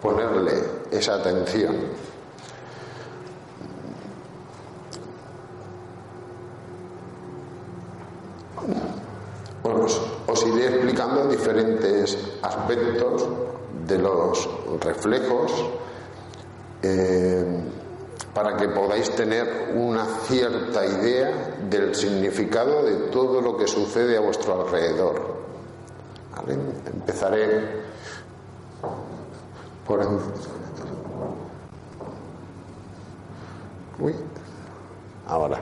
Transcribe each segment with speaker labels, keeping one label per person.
Speaker 1: ponerle esa atención. Os, iré explicando diferentes aspectos de los reflejos eh, para que podáis tener una cierta idea del significado de todo lo que sucede a vuestro alrededor. Empezaré ahora.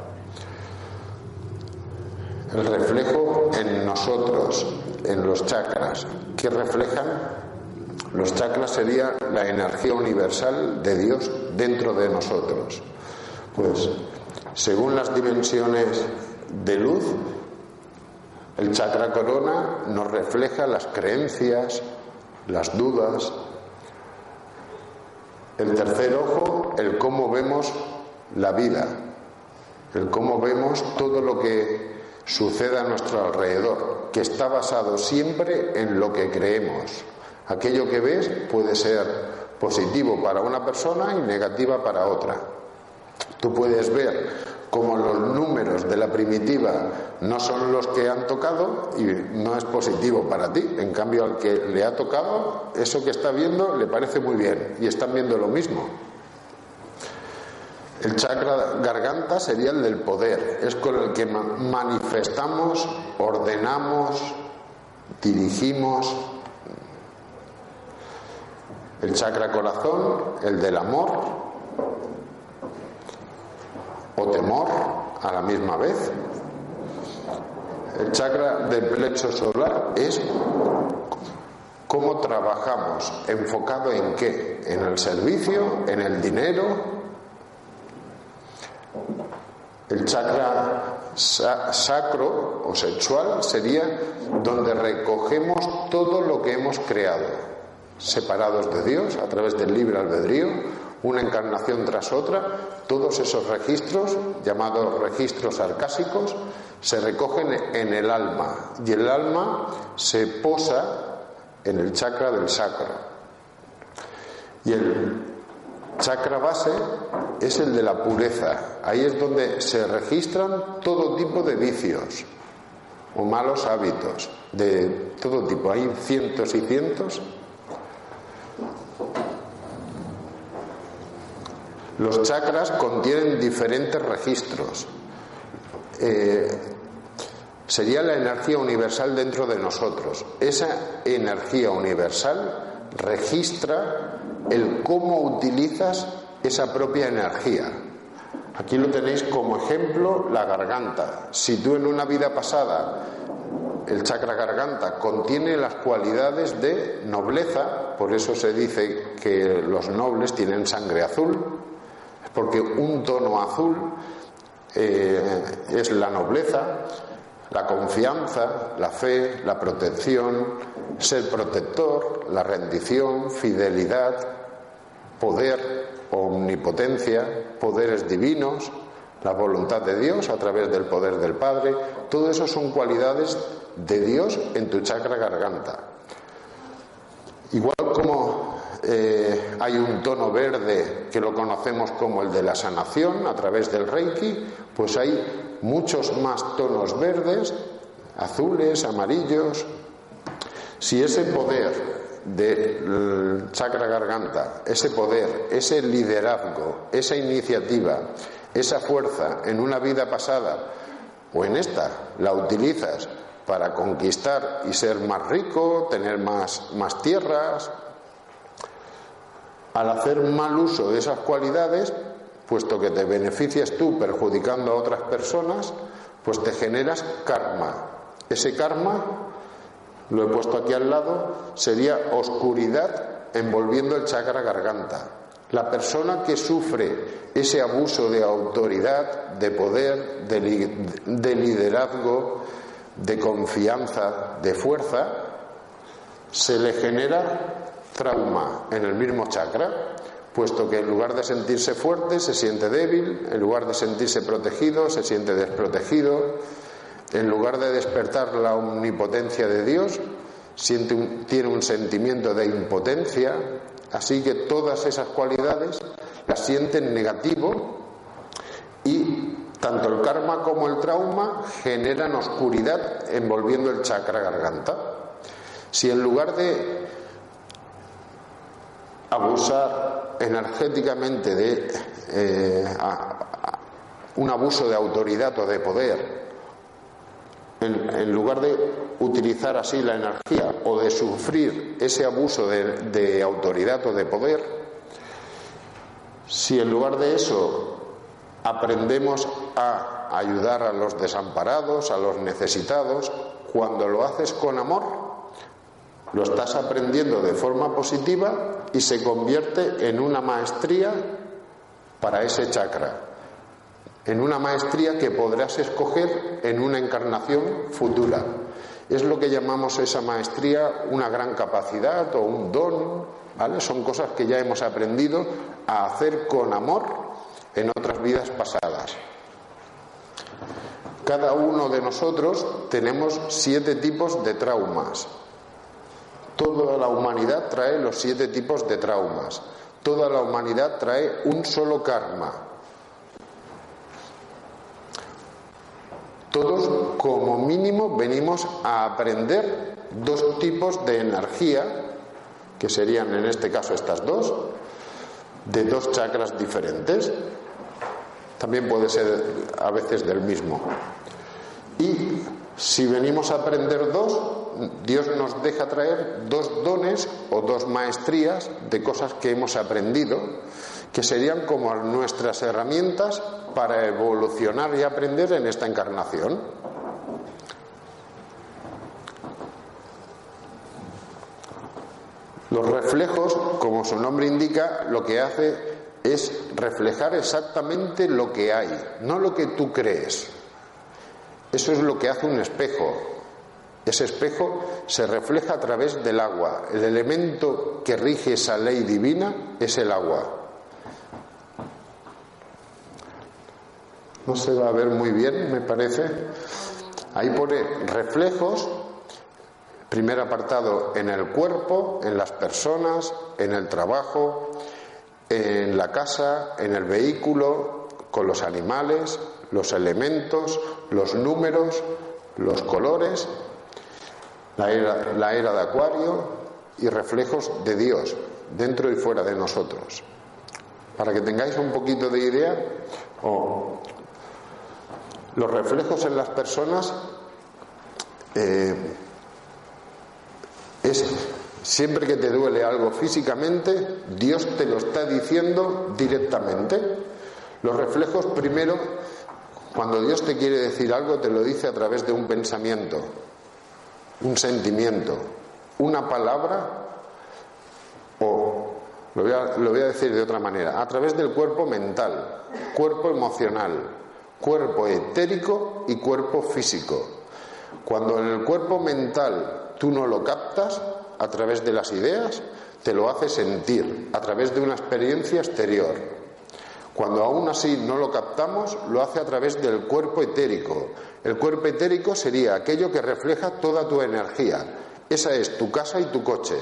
Speaker 1: El reflejo en nosotros, en los chakras. ¿Qué reflejan? Los chakras sería la energía universal de Dios dentro de nosotros. Pues según las dimensiones de luz, el chakra corona nos refleja las creencias, las dudas. El tercer ojo, el cómo vemos la vida, el cómo vemos todo lo que sucede a nuestro alrededor, que está basado siempre en lo que creemos. Aquello que ves puede ser positivo para una persona y negativa para otra. Tú puedes ver cómo los números de la primitiva no son los que han tocado y no es positivo para ti. En cambio, al que le ha tocado, eso que está viendo le parece muy bien y están viendo lo mismo. El chakra garganta sería el del poder, es con el que manifestamos, ordenamos, dirigimos. El chakra corazón, el del amor o temor a la misma vez. El chakra del plexo solar es cómo trabajamos, enfocado en qué, en el servicio, en el dinero, el chakra sacro o sexual sería donde recogemos todo lo que hemos creado, separados de Dios a través del libre albedrío, una encarnación tras otra, todos esos registros, llamados registros arcásicos, se recogen en el alma y el alma se posa en el chakra del sacro. Y el chakra base es el de la pureza. Ahí es donde se registran todo tipo de vicios o malos hábitos, de todo tipo. Hay cientos y cientos. Los chakras contienen diferentes registros. Eh, sería la energía universal dentro de nosotros. Esa energía universal registra el cómo utilizas esa propia energía. Aquí lo tenéis como ejemplo la garganta. Si tú en una vida pasada el chakra garganta contiene las cualidades de nobleza, por eso se dice que los nobles tienen sangre azul, porque un tono azul eh, es la nobleza, la confianza, la fe, la protección, ser protector, la rendición, fidelidad, poder, omnipotencia, poderes divinos, la voluntad de Dios a través del poder del Padre. Todo eso son cualidades de Dios en tu chakra garganta. Igual como eh, hay un tono verde que lo conocemos como el de la sanación a través del Reiki, pues hay muchos más tonos verdes, azules, amarillos. Si ese poder del chakra garganta, ese poder, ese liderazgo, esa iniciativa, esa fuerza en una vida pasada o en esta la utilizas para conquistar y ser más rico, tener más, más tierras, al hacer mal uso de esas cualidades, puesto que te beneficias tú perjudicando a otras personas, pues te generas karma. Ese karma, lo he puesto aquí al lado, sería oscuridad envolviendo el chakra garganta. La persona que sufre ese abuso de autoridad, de poder, de, liderazgo, de confianza, de fuerza, se le genera trauma en el mismo chakra, puesto que en lugar de sentirse fuerte se siente débil, en lugar de sentirse protegido se siente desprotegido, en lugar de despertar la omnipotencia de Dios, siente tiene un sentimiento de impotencia, así que todas esas cualidades las sienten negativo y tanto el karma como el trauma generan oscuridad envolviendo el chakra garganta. Si en lugar de abusar energéticamente de eh, un abuso de autoridad o de poder, en, lugar de utilizar así la energía o de sufrir ese abuso de autoridad o de poder, si en lugar de eso aprendemos a ayudar a los desamparados, a los necesitados, cuando lo haces con amor, lo estás aprendiendo de forma positiva y se convierte en una maestría para ese chakra, en una maestría que podrás escoger en una encarnación futura. Es lo que llamamos esa maestría una gran capacidad o un don, ¿vale? Son cosas que ya hemos aprendido a hacer con amor en otras vidas pasadas. Cada uno de nosotros tenemos siete tipos de traumas. Toda la humanidad trae los siete tipos de traumas. Toda la humanidad trae un solo karma. Todos como mínimo venimos a aprender dos tipos de energía, que serían en este caso estas dos, de dos chakras diferentes. También puede ser a veces del mismo. Y si venimos a aprender dos, Dios nos deja traer dos dones o dos maestrías de cosas que hemos aprendido, que serían como nuestras herramientas para evolucionar y aprender en esta encarnación. Los reflejos, como su nombre indica, lo que hace es reflejar exactamente lo que hay, no lo que tú crees. Eso es lo que hace un espejo. Ese espejo se refleja a través del agua. El elemento que rige esa ley divina es el agua. No se va a ver muy bien, me parece. Ahí pone reflejos, primer apartado en el cuerpo, en las personas, en el trabajo, en la casa, en el vehículo, con los animales, los elementos, los números, los colores, la era, de Acuario y reflejos de Dios dentro y fuera de nosotros. Para que tengáis un poquito de idea, los reflejos en las personas eh, es siempre que te duele algo físicamente, Dios te lo está diciendo directamente. Los reflejos primero cuando Dios te quiere decir algo, te lo dice a través de un pensamiento, un sentimiento, una palabra o, lo voy, a, decir de otra manera, a través del cuerpo mental, cuerpo emocional, cuerpo etérico y cuerpo físico. Cuando en el cuerpo mental tú no lo captas a través de las ideas, te lo hace sentir a través de una experiencia exterior. Cuando aún así no lo captamos, lo hace a través del cuerpo etérico. El cuerpo etérico sería aquello que refleja toda tu energía. Esa es tu casa y tu coche.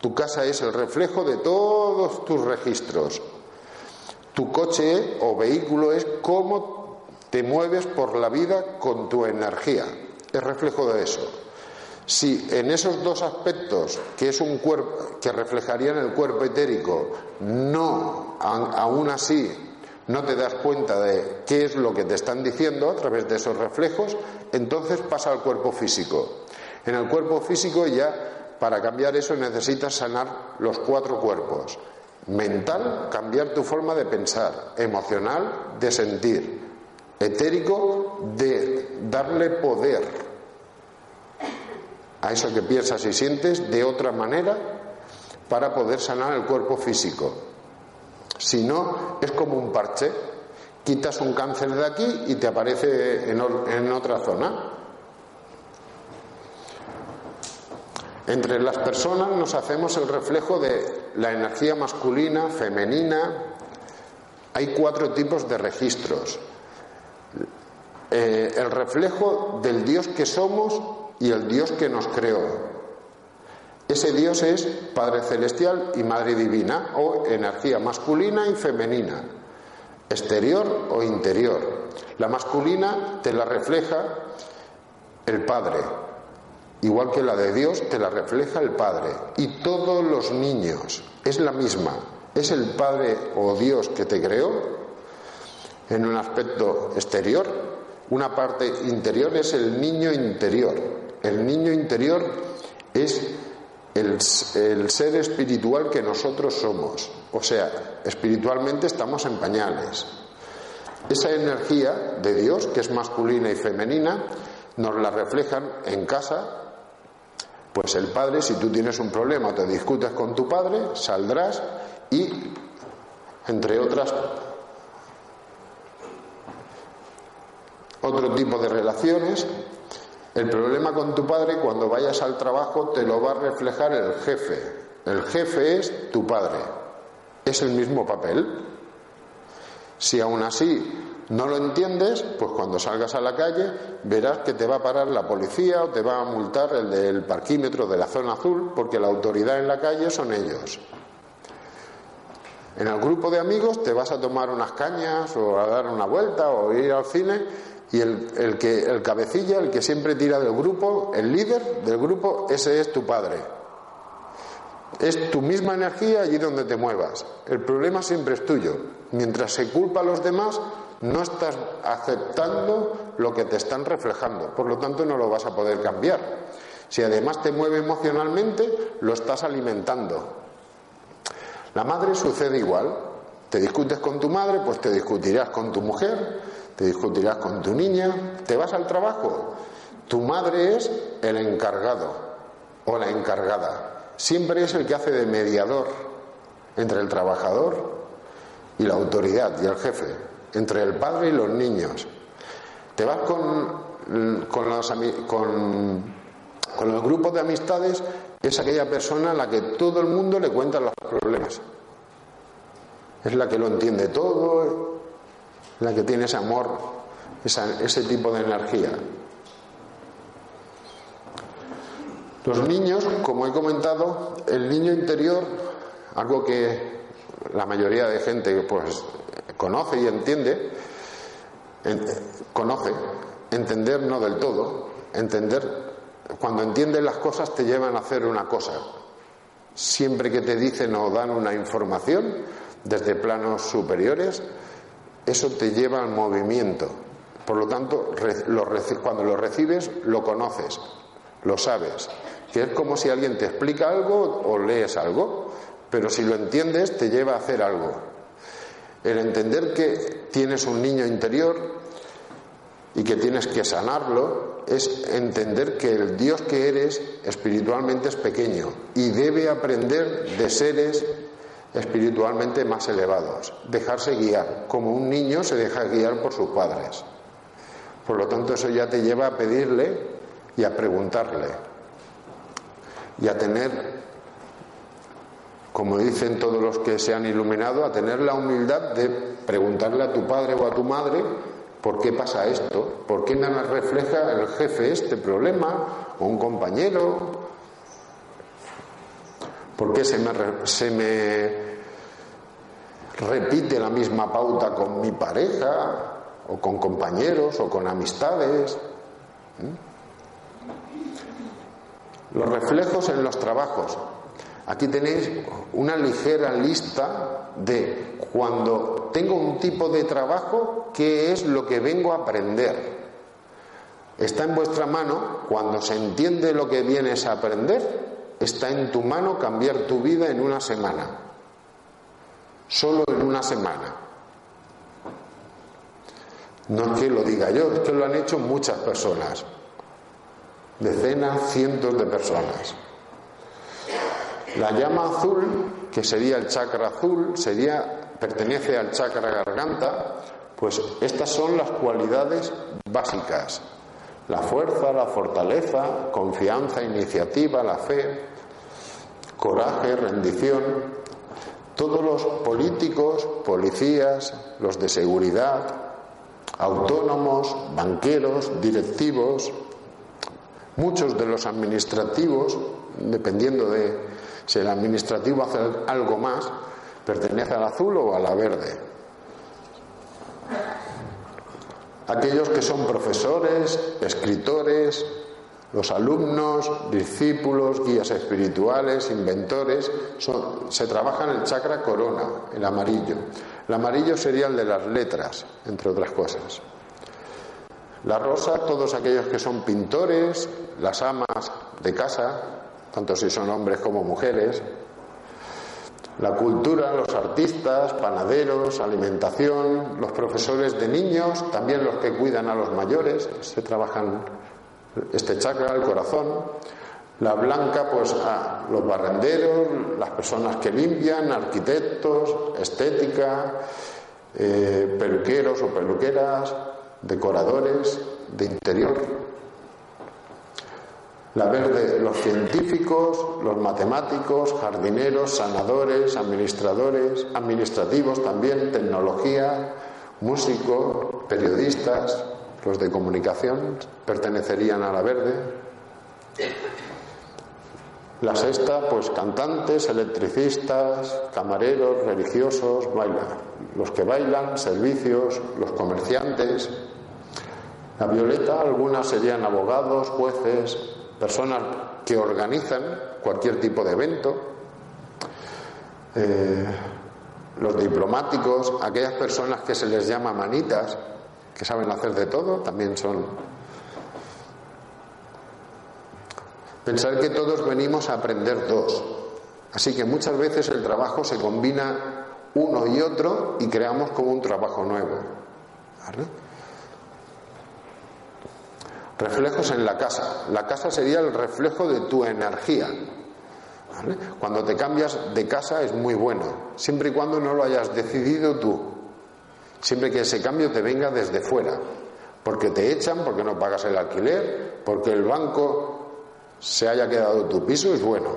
Speaker 1: Tu casa es el reflejo de todos tus registros. Tu coche o vehículo es cómo te mueves por la vida con tu energía. Es reflejo de eso. Si en esos dos aspectos, que es un cuerpo que reflejarían el cuerpo etérico, no, aún así, no te das cuenta de qué es lo que te están diciendo a través de esos reflejos, entonces pasa al cuerpo físico. En el cuerpo físico ya, para cambiar eso, necesitas sanar los cuatro cuerpos. Mental, cambiar tu forma de pensar. Emocional, de sentir. Etérico, de darle poder a eso que piensas y sientes de otra manera para poder sanar el cuerpo físico. Si no, es como un parche. Quitas un cáncer de aquí y te aparece en, otra zona. Entre las personas nos hacemos el reflejo de la energía masculina, femenina. Hay cuatro tipos de registros. Eh, el reflejo del Dios que somos y el Dios que nos creó. Ese Dios es Padre Celestial y Madre Divina, o energía masculina y femenina, exterior o interior. La masculina te la refleja el Padre, igual que la de Dios te la refleja el Padre. Y todos los niños es la misma, es el Padre o Dios que te creó en un aspecto exterior, una parte interior es el niño interior, el niño interior es el, ser espiritual que nosotros somos. O sea, espiritualmente estamos en pañales. Esa energía de Dios, que es masculina y femenina, nos la reflejan en casa. Pues el padre, si tú tienes un problema, te discutes con tu padre, saldrás y, entre otras, otro tipo de relaciones, el problema con tu padre, cuando vayas al trabajo, te lo va a reflejar el jefe. El jefe es tu padre. Es el mismo papel. Si aún así no lo entiendes, pues cuando salgas a la calle verás que te va a parar la policía o te va a multar el del parquímetro de la zona azul, porque la autoridad en la calle son ellos. En el grupo de amigos te vas a tomar unas cañas o a dar una vuelta o ir al cine y el, que, el cabecilla, el que siempre tira del grupo, el líder del grupo, ese es tu padre. Es tu misma energía allí donde te muevas. El problema siempre es tuyo. Mientras se culpa a los demás, no estás aceptando lo que te están reflejando. Por lo tanto, no lo vas a poder cambiar. Si además te mueve emocionalmente, lo estás alimentando. La madre sucede igual. Te discutes con tu madre, pues te discutirás con tu mujer, te discutirás con tu niña, te vas al trabajo, tu madre es el encargado o la encargada, siempre es el que hace de mediador entre el trabajador y la autoridad y el jefe, entre el padre y los niños. Te vas con, con, los, con, los grupos de amistades, es aquella persona a la que todo el mundo le cuenta los problemas. Es la que lo entiende todo, la que tiene ese amor, ese tipo de energía. Los niños, como he comentado, el niño interior, algo que la mayoría de gente pues conoce y entiende, conoce, entender no del todo, entender, cuando entiendes las cosas te llevan a hacer una cosa. Siempre que te dicen o dan una información desde planos superiores, eso te lleva al movimiento. Por lo tanto, cuando lo recibes, lo conoces, lo sabes. Que es como si alguien te explica algo o lees algo, pero si lo entiendes, te lleva a hacer algo. El entender que tienes un niño interior y que tienes que sanarlo es entender que el Dios que eres espiritualmente es pequeño y debe aprender de seres espiritualmente más elevados, dejarse guiar, como un niño se deja guiar por sus padres. Por lo tanto, eso ya te lleva a pedirle y a preguntarle y a tener, como dicen todos los que se han iluminado, a tener la humildad de preguntarle a tu padre o a tu madre ¿Por qué pasa esto? ¿Por qué me refleja el jefe este problema? ¿O un compañero? ¿Por qué se me, se me repite la misma pauta con mi pareja? ¿O con compañeros? ¿O con amistades? ¿Mm? Los reflejos en los trabajos. Aquí tenéis una ligera lista de cuando tengo un tipo de trabajo, qué es lo que vengo a aprender. Está en vuestra mano, cuando se entiende lo que vienes a aprender, está en tu mano cambiar tu vida en una semana. Solo en una semana. No es que lo diga yo, es que lo han hecho muchas personas. Decenas, cientos de personas. La llama azul, que sería el chakra azul, sería, pertenece al chakra garganta, pues estas son las cualidades básicas. La fuerza, la fortaleza, confianza, iniciativa, la fe, coraje, rendición. Todos los políticos, policías, los de seguridad, autónomos, banqueros, directivos, muchos de los administrativos, dependiendo de si el administrativo hace algo más, pertenece al azul o a la verde. Aquellos que son profesores, escritores, los alumnos, discípulos, guías espirituales, inventores, se trabaja en el chakra corona, el amarillo. El amarillo sería el de las letras, entre otras cosas. La rosa, todos aquellos que son pintores, las amas de casa, tanto si son hombres como mujeres. La cultura, los artistas, panaderos, alimentación, los profesores de niños, también los que cuidan a los mayores, se trabajan este chakra, el corazón. La blanca, pues a los barrenderos, las personas que limpian, arquitectos, estética, eh, peluqueros o peluqueras, decoradores de interior. La verde, los científicos, los matemáticos, jardineros, sanadores, administradores, administrativos también, tecnología, músicos, periodistas, los de comunicación pertenecerían a la verde. La sexta, pues cantantes, electricistas, camareros, religiosos, bailan. Los que bailan, servicios, los comerciantes. La violeta, algunas serían abogados, jueces, personas que organizan cualquier tipo de evento, eh, los diplomáticos, aquellas personas que se les llama manitas, que saben hacer de todo, también son... Pensar que todos venimos a aprender dos. Así que muchas veces el trabajo se combina uno y otro y creamos como un trabajo nuevo. Reflejos en la casa. La casa sería el reflejo de tu energía. Cuando te cambias de casa es muy bueno, siempre y cuando no lo hayas decidido tú. Siempre que ese cambio te venga desde fuera. Porque te echan, porque no pagas el alquiler, porque el banco se haya quedado tu piso, es bueno.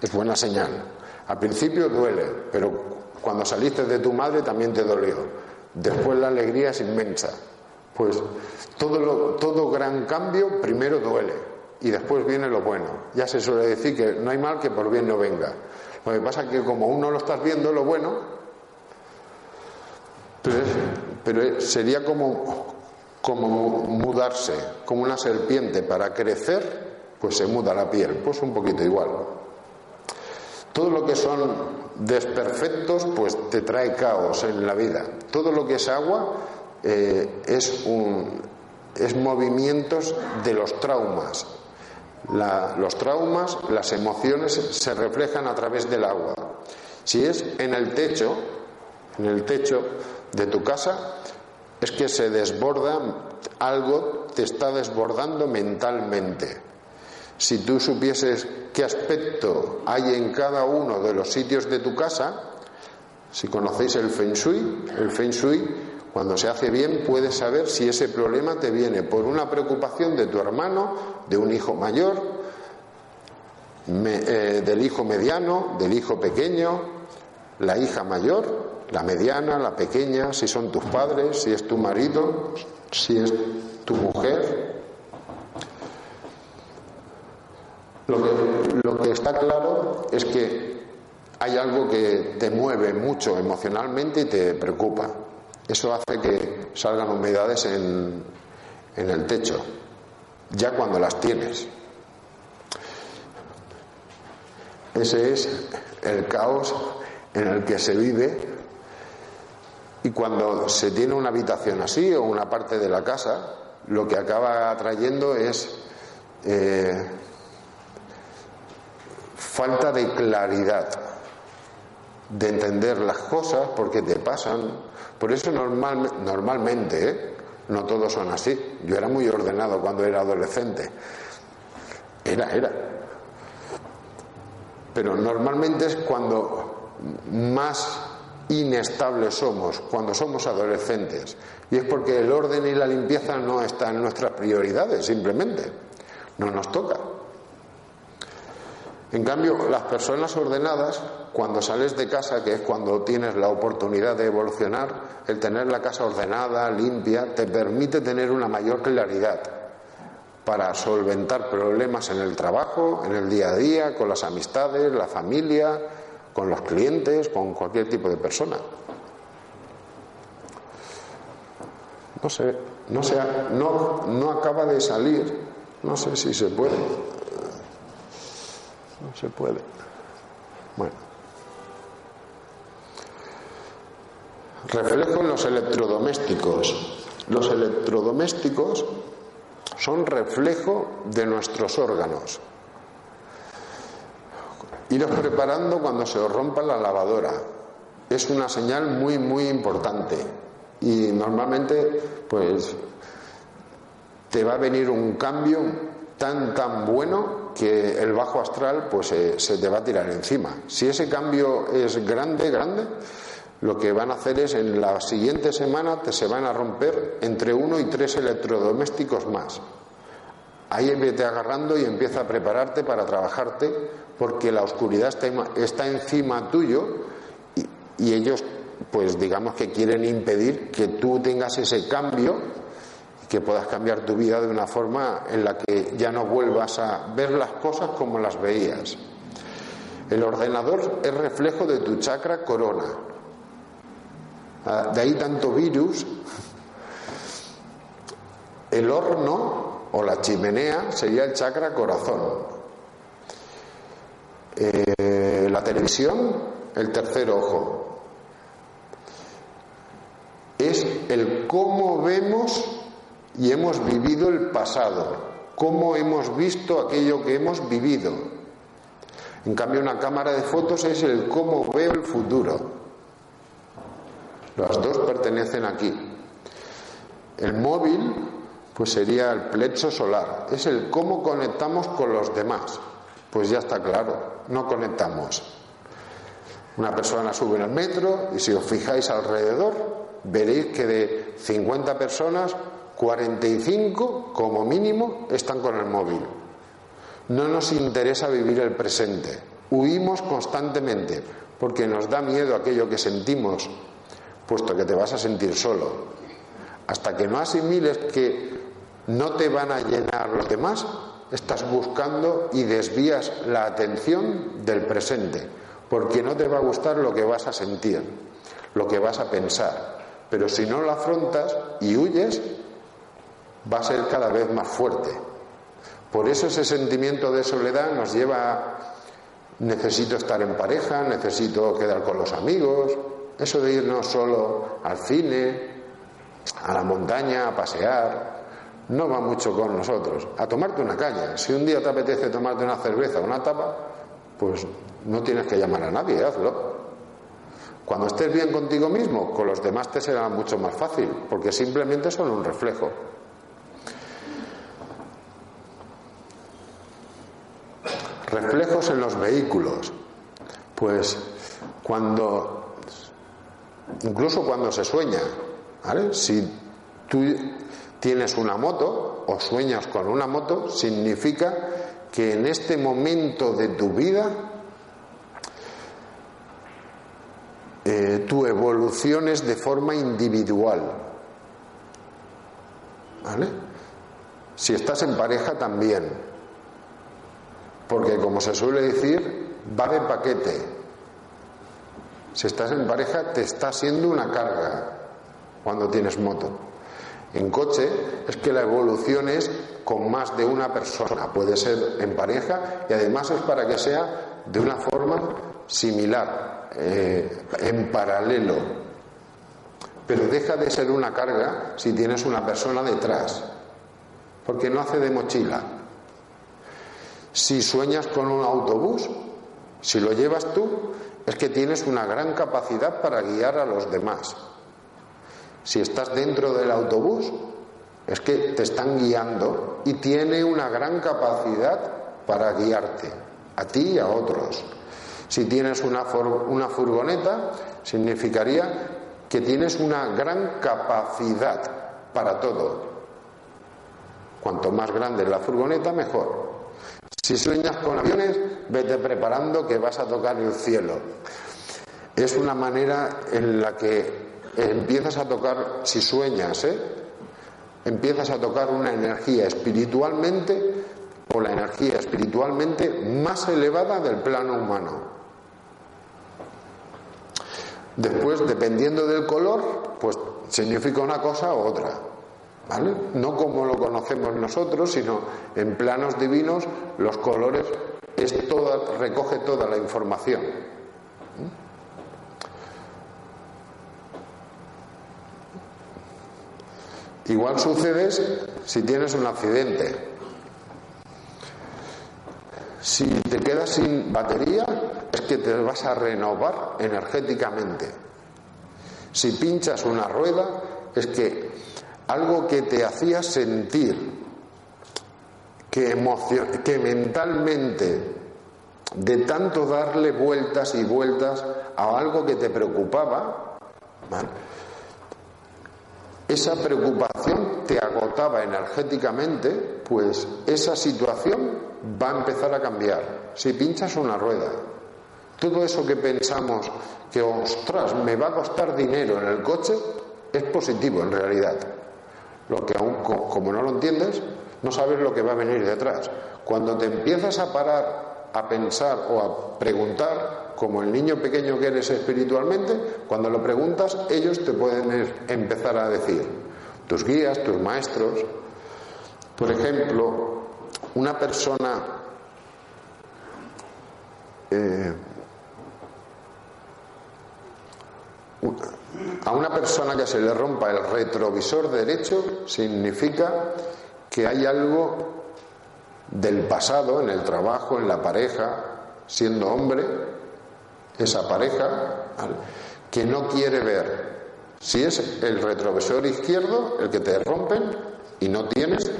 Speaker 1: Es buena señal. Al principio duele, pero cuando saliste de tu madre también te dolió. Después la alegría es inmensa. Pues todo, todo gran cambio primero duele y después viene lo bueno. Ya se suele decir que no hay mal que por bien no venga. Lo que pasa es que como uno lo estás viendo lo bueno, pero, sería como, mudarse, como una serpiente. Para crecer, pues se muda la piel. Pues un poquito igual. Todo lo que son desperfectos, pues te trae caos en la vida. Todo lo que es agua eh, es, un, es movimientos de los traumas. los traumas, las emociones se reflejan a través del agua. Si es en el techo, en el techo de tu casa, es que se desborda, algo te está desbordando mentalmente. Si tú supieses qué aspecto hay en cada uno de los sitios de tu casa, Si conocéis el Feng Shui, el Feng Shui, cuando se hace bien, puedes saber si ese problema te viene por una preocupación de tu hermano, de un hijo mayor, eh, del hijo mediano, del hijo pequeño, la hija mayor, la mediana, la pequeña, si son tus padres, si es tu marido, si es tu mujer. Lo que, lo que está claro es que hay algo que te mueve mucho emocionalmente y te preocupa. Eso hace que salgan humedades en, en el techo, ya cuando las tienes. Ese es el caos en el que se vive y cuando se tiene una habitación así o una parte de la casa, lo que acaba atrayendo es eh, falta de claridad, de entender las cosas, porque te pasan. Por eso normalmente, ¿eh? no todos son así. Yo era muy ordenado cuando era adolescente. Era, era. Pero normalmente es cuando más inestables somos, cuando somos adolescentes. Y es porque el orden y la limpieza no están en nuestras prioridades, simplemente. No nos toca. En cambio, las personas ordenadas, cuando sales de casa, que es cuando tienes la oportunidad de evolucionar, el tener la casa ordenada, limpia, te permite tener una mayor claridad para solventar problemas en el trabajo, en el día a día, con las amistades, la familia, con los clientes, con cualquier tipo de persona. No sé, no, sé, no, no acaba de salir, no sé si se puede. No se puede. Bueno. Reflejo en los electrodomésticos. Los electrodomésticos son reflejo de nuestros órganos. Iros preparando cuando se os rompa la lavadora. Es una señal muy, muy importante. Y normalmente, pues, te va a venir un cambio tan, tan bueno que el bajo astral, pues, se te va a tirar encima. Si ese cambio es grande, grande, lo que van a hacer es en la siguiente semana te se van a romper entre uno y tres electrodomésticos más. Ahí vete agarrando y empieza a prepararte para trabajarte porque la oscuridad está, encima tuyo y, y ellos pues digamos que quieren impedir que tú tengas ese cambio y que puedas cambiar tu vida de una forma en la que ya no vuelvas a ver las cosas como las veías. El ordenador es reflejo de tu chakra corona, Ah, de ahí tanto virus. El horno o la chimenea sería el chakra corazón. Eh, la televisión, el tercer ojo. Es el cómo vemos y hemos vivido el pasado, cómo hemos visto aquello que hemos vivido. En cambio, una cámara de fotos es el cómo veo el futuro. Las dos pertenecen aquí. El móvil, pues sería el plecho solar. Es el cómo conectamos con los demás. Pues ya está claro, no conectamos. Una persona sube en el metro y si os fijáis alrededor, veréis que de 50 personas, 45 como mínimo están con el móvil. No nos interesa vivir el presente. Huimos constantemente porque nos da miedo aquello que sentimos puesto que te vas a sentir solo. Hasta que no asimiles que no te van a llenar los demás, estás buscando y desvías la atención del presente, porque no te va a gustar lo que vas a sentir, lo que vas a pensar. Pero si no lo afrontas y huyes, va a ser cada vez más fuerte. Por eso ese sentimiento de soledad nos lleva a necesito estar en pareja, necesito quedar con los amigos, eso de irnos solo al cine, a la montaña, a pasear, no va mucho con nosotros. A tomarte una caña. Si un día te apetece tomarte una cerveza o una tapa, pues no tienes que llamar a nadie, hazlo. Cuando estés bien contigo mismo, con los demás te será mucho más fácil, porque simplemente son un reflejo. Reflejos en los vehículos. Pues cuando incluso cuando se sueña. ¿vale? Si tú tienes una moto o sueñas con una moto, significa que en este momento de tu vida eh, tu evolución es de forma individual. ¿Vale? Si estás en pareja también. Porque como se suele decir, va de paquete. Si estás en pareja te está siendo una carga cuando tienes moto. En coche es que la evolución es con más de una persona, puede ser en pareja y además es para que sea de una forma similar, eh, en paralelo. Pero deja de ser una carga si tienes una persona detrás, porque no hace de mochila. Si sueñas con un autobús, si lo llevas tú, es que tienes una gran capacidad para guiar a los demás. Si estás dentro del autobús, es que te están guiando y tiene una gran capacidad para guiarte, a ti y a otros. Si tienes una, una furgoneta, significaría que tienes una gran capacidad para todo. Cuanto más grande es la furgoneta, mejor. Si sueñas con aviones, vete preparando que vas a tocar el cielo. Es una manera en la que empiezas a tocar, si sueñas, ¿eh? empiezas a tocar una energía espiritualmente o la energía espiritualmente más elevada del plano humano. Después, dependiendo del color, pues significa una cosa u otra. ¿Vale? No como lo conocemos nosotros, sino en planos divinos los colores es toda, recoge toda la información. Igual sucede si tienes un accidente. Si te quedas sin batería, es que te vas a renovar energéticamente. Si pinchas una rueda, es que algo que te hacía sentir que, que mentalmente, de tanto darle vueltas y vueltas a algo que te preocupaba, esa preocupación te agotaba energéticamente, pues esa situación va a empezar a cambiar. Si pinchas una rueda, todo eso que pensamos que, ostras, me va a costar dinero en el coche, es positivo en realidad. Lo que aún, como no lo entiendes, no sabes lo que va a venir detrás. Cuando te empiezas a parar a pensar o a preguntar, como el niño pequeño que eres espiritualmente, cuando lo preguntas, ellos te pueden empezar a decir, tus guías, tus maestros. Por ejemplo, una persona eh, a una persona que se le rompa el retrovisor derecho significa que hay algo del pasado en el trabajo, en la pareja, siendo hombre, esa pareja, que no quiere ver. Si es el retrovisor izquierdo el que te rompen y no tienes,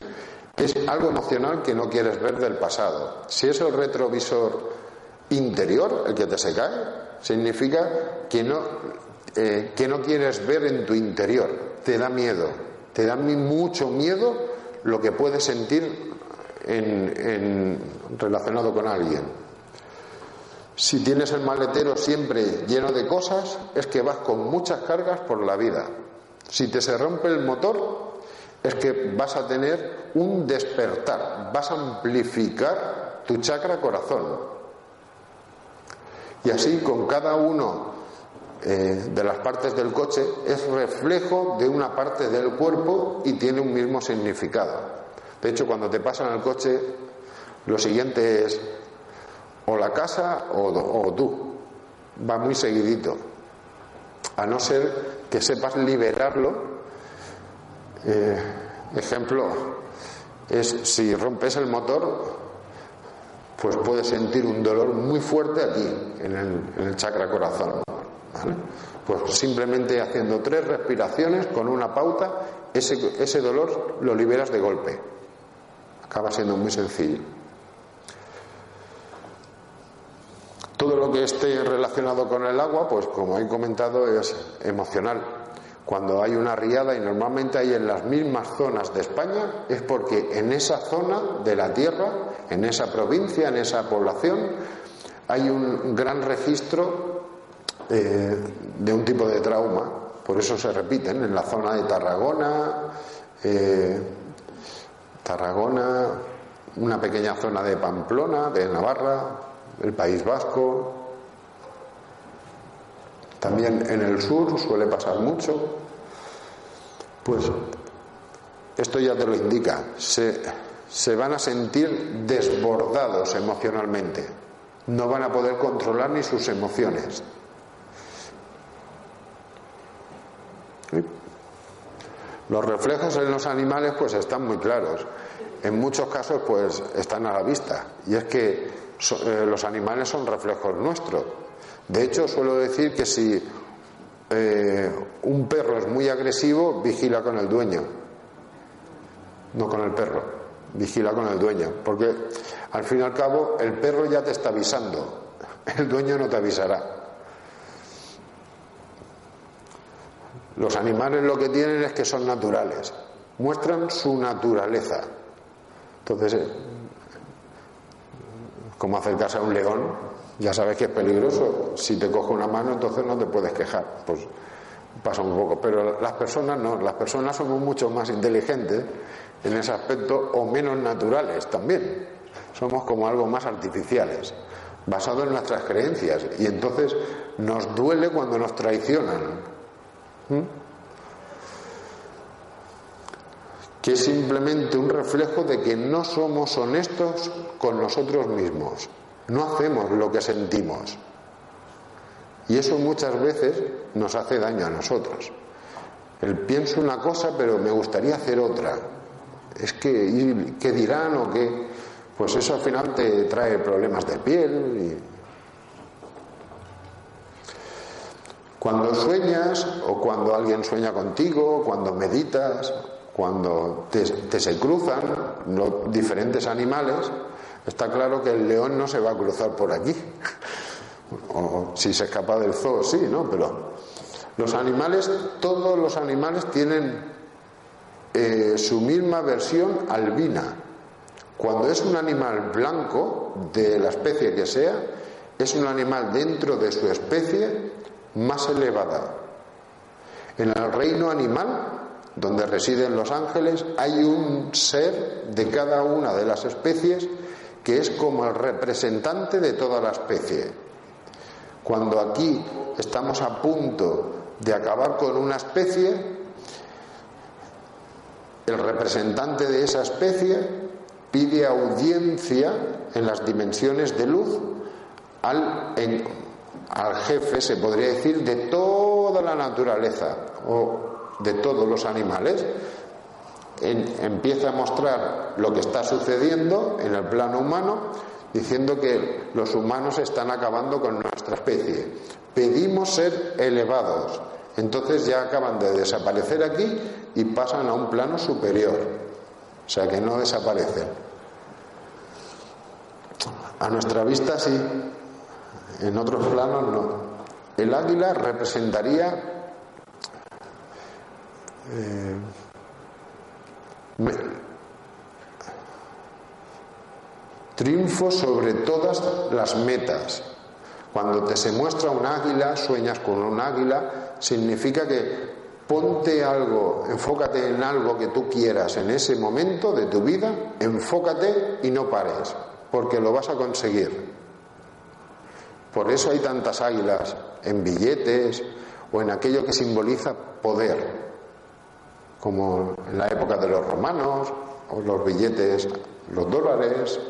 Speaker 1: es algo emocional que no quieres ver del pasado. Si es el retrovisor interior el que te se cae, significa que no, eh, que no quieres ver en tu interior. Te da miedo, te da mucho miedo lo que puedes sentir en, relacionado con alguien. Si tienes el maletero siempre lleno de cosas, es que vas con muchas cargas por la vida. Si te se rompe el motor, es que vas a tener un despertar, vas a amplificar tu chakra corazón. Y así con cada uno eh, de las partes del coche es reflejo de una parte del cuerpo y tiene un mismo significado. De hecho, cuando te pasan el coche, lo siguiente es o la casa o, tú. Va muy seguidito. A no ser que sepas liberarlo. Eh, ejemplo, es si rompes el motor, pues puedes sentir un dolor muy fuerte aquí, en el, en chakra corazón. Pues simplemente haciendo tres respiraciones con una pauta, ese, ese dolor lo liberas de golpe acaba siendo muy sencillo. Todo lo que esté relacionado con el agua, pues como he comentado, es emocional. Cuando hay una riada, y normalmente hay en las mismas zonas de España, es porque en esa zona de la tierra, en esa provincia, en esa población, hay un gran registro eh, de un tipo de trauma. Por eso se repiten en la zona de Tarragona, eh, Tarragona, una pequeña zona de Pamplona, de Navarra, el País Vasco. También en el sur suele pasar mucho. Pues esto ya te lo indica. Se, se van a sentir desbordados emocionalmente. No van a poder controlar ni sus emociones. Los reflejos en los animales pues están muy claros. En muchos casos pues están a la vista. Y es que eh, los animales son reflejos nuestros. De hecho, suelo decir que si eh, un perro es muy agresivo, vigila con el dueño. No con el perro, vigila con el dueño. Porque al fin y al cabo el perro ya te está avisando, el dueño no te avisará. Los animales lo que tienen es que son naturales, muestran su naturaleza. Entonces, como acercarse a un león, ya sabes que es peligroso. Si te coge una mano, entonces no te puedes quejar. Pues pasa un poco. Pero las personas no, las personas somos mucho más inteligentes en ese aspecto o menos naturales también. Somos como algo más artificiales, basados en nuestras creencias. Y entonces nos duele cuando nos traicionan ¿Mm? Que es simplemente un reflejo de que no somos honestos con nosotros mismos, no hacemos lo que sentimos. Y eso muchas veces nos hace daño a nosotros. El pienso una cosa, pero me gustaría hacer otra. Es que, ¿qué dirán o qué? Pues eso al final te trae problemas de piel y Cuando sueñas o cuando alguien sueña contigo, cuando meditas, cuando te, se cruzan diferentes animales, está claro que el león no se va a cruzar por aquí. O si se escapa del zoo, sí, ¿no? Pero los animales, todos los animales tienen eh, su misma versión albina. Cuando es un animal blanco, de la especie que sea, es un animal dentro de su especie más elevada. En el reino animal, donde residen los ángeles, hay un ser de cada una de las especies que es como el representante de toda la especie. Cuando aquí estamos a punto de acabar con una especie, el representante de esa especie pide audiencia en las dimensiones de luz al, jefe, se podría decir, de toda la naturaleza o de todos los animales. empieza a mostrar lo que está sucediendo en el plano humano, diciendo que los humanos están acabando con nuestra especie. Pedimos ser elevados. Entonces ya acaban de desaparecer aquí y pasan a un plano superior. O sea que no desaparecen. A nuestra vista sí, en otros planos no. El águila representaría eh, triunfo sobre todas las metas. Cuando te se muestra un águila, sueñas con un águila, significa que ponte algo, enfócate en algo que tú quieras en ese momento de tu vida, enfócate y no pares, porque lo vas a conseguir. Por eso hay tantas águilas en billetes o en aquello que simboliza poder, como en la época de los romanos, o los billetes, los dólares.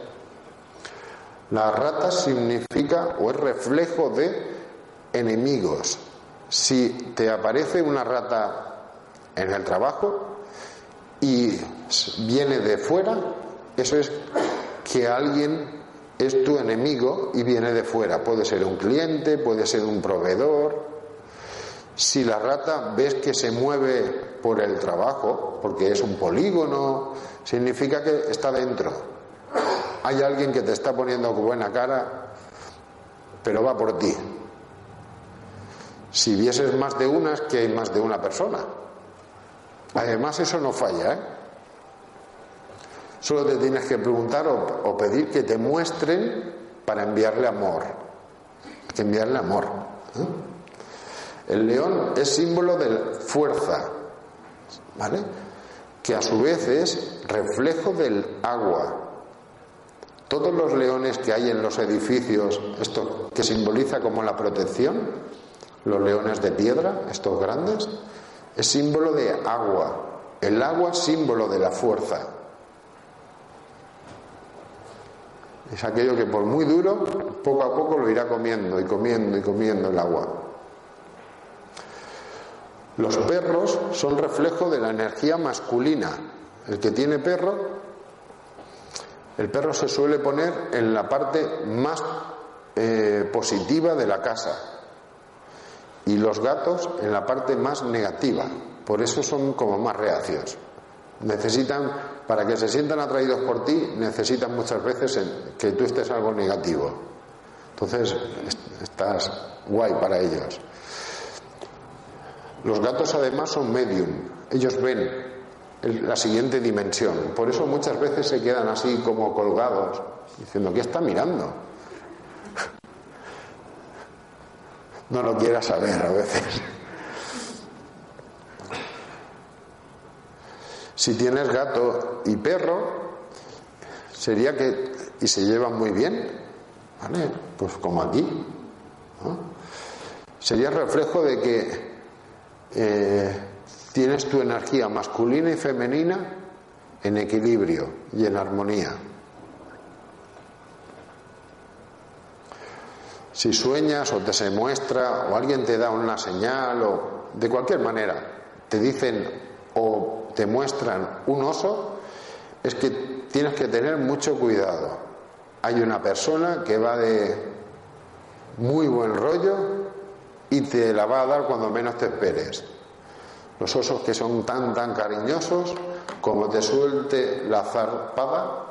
Speaker 1: La rata significa o es reflejo de enemigos. Si te aparece una rata en el trabajo y viene de fuera, eso es que alguien es tu enemigo y viene de fuera. Puede ser un cliente, puede ser un proveedor. Si la rata ves que se mueve por el trabajo, porque es un polígono, significa que está dentro. Hay alguien que te está poniendo buena cara pero va por ti. Si vieses más de una que hay más de una persona. Además eso no falla, ¿eh? Solo te tienes que preguntar o, pedir que te muestren para enviarle amor. que enviarle amor. ¿eh? El león es símbolo de fuerza, ¿vale? Que a su vez es reflejo del agua. Todos los leones que hay en los edificios, esto que simboliza como la protección, los leones de piedra, estos grandes, es símbolo de agua. El agua símbolo de la fuerza. Es aquello que por muy duro, poco a poco lo irá comiendo y comiendo y comiendo el agua. Los perros son reflejo de la energía masculina. El que tiene perro, el perro se suele poner en la parte más eh, positiva de la casa y los gatos en la parte más negativa. Por eso son como más reacios. Necesitan, para que se sientan atraídos por ti, necesitan muchas veces que tú estés algo negativo. Entonces, estás guay para ellos. Los gatos además son medium, ellos ven la siguiente dimensión. Por eso muchas veces se quedan así como colgados, diciendo, ¿qué está mirando? No lo quiera saber a veces. Si tienes gato y perro, sería que, y se llevan muy bien, ¿vale? Pues como aquí, Sería reflejo de que eh, tienes tu energía masculina y femenina en equilibrio y en armonía. Si sueñas o te se muestra o alguien te da una señal o de cualquier manera te dicen o te muestran un oso, es que tienes que tener mucho cuidado. Hay una persona que va de muy buen rollo y te la va a dar cuando menos te esperes. Los osos que son tan, tan cariñosos, como te suelte la zarpada,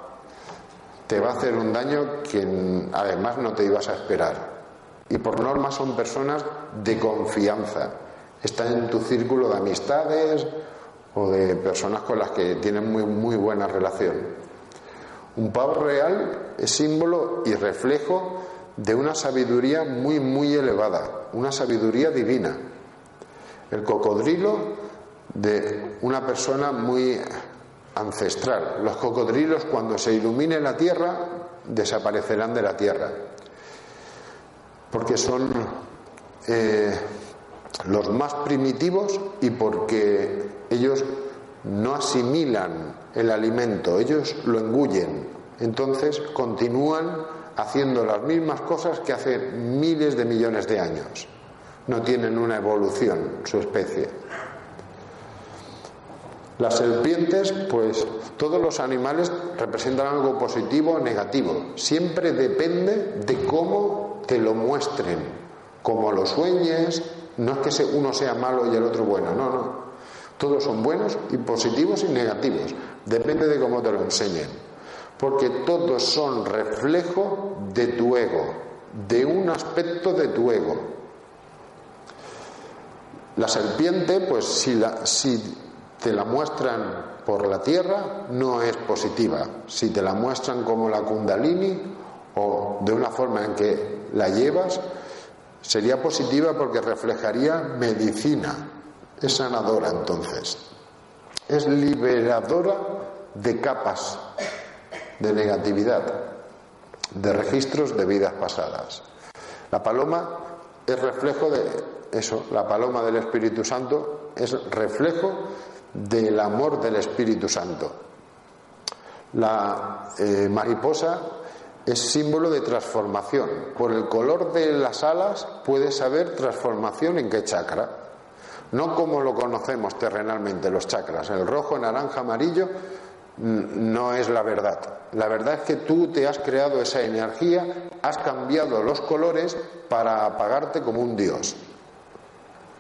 Speaker 1: te va a hacer un daño que además no te ibas a esperar. Y por norma son personas de confianza. Están en tu círculo de amistades o de personas con las que tienen muy, muy buena relación. Un pavo real es símbolo y reflejo de una sabiduría muy, muy elevada, una sabiduría divina. El cocodrilo de una persona muy ancestral. Los cocodrilos cuando se ilumine la tierra desaparecerán de la tierra, porque son eh, los más primitivos y porque ellos no asimilan el alimento, ellos lo engullen. Entonces continúan haciendo las mismas cosas que hace miles de millones de años. No tienen una evolución su especie. Las serpientes, pues todos los animales representan algo positivo o negativo. Siempre depende de cómo te lo muestren, cómo lo sueñes. No es que uno sea malo y el otro bueno, no, no. Todos son buenos y positivos y negativos. Depende de cómo te lo enseñen. Porque todos son reflejo de tu ego, de un aspecto de tu ego. La serpiente, pues si, la, si te la muestran por la tierra, no es positiva. Si te la muestran como la kundalini o de una forma en que la llevas, sería positiva porque reflejaría medicina. Es sanadora entonces. Es liberadora de capas de negatividad, de registros de vidas pasadas. La paloma es reflejo de eso, la paloma del Espíritu Santo es reflejo del amor del Espíritu Santo. La eh, mariposa es símbolo de transformación. Por el color de las alas puedes saber transformación en qué chakra. No como lo conocemos terrenalmente los chakras. El rojo, naranja, amarillo no es la verdad. La verdad es que tú te has creado esa energía, has cambiado los colores para apagarte como un dios.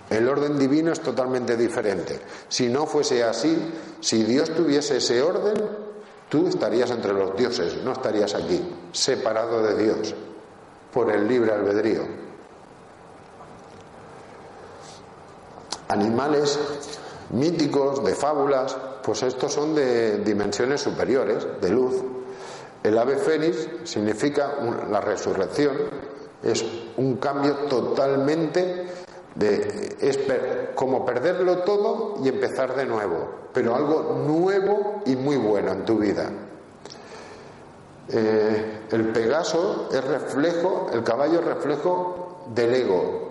Speaker 1: El orden divino es totalmente diferente. Si no fuese así, si Dios tuviese ese orden, tú estarías entre los dioses, no estarías aquí, separado de Dios. por el libre albedrío. Animales míticos, de fábulas, pues estos son de dimensiones superiores, de luz. El ave fénix significa la resurrección, es un cambio totalmente de es como perderlo todo y empezar de nuevo, pero algo nuevo y muy bueno en tu vida. Eh, el Pegaso es reflejo, el caballo es reflejo del ego.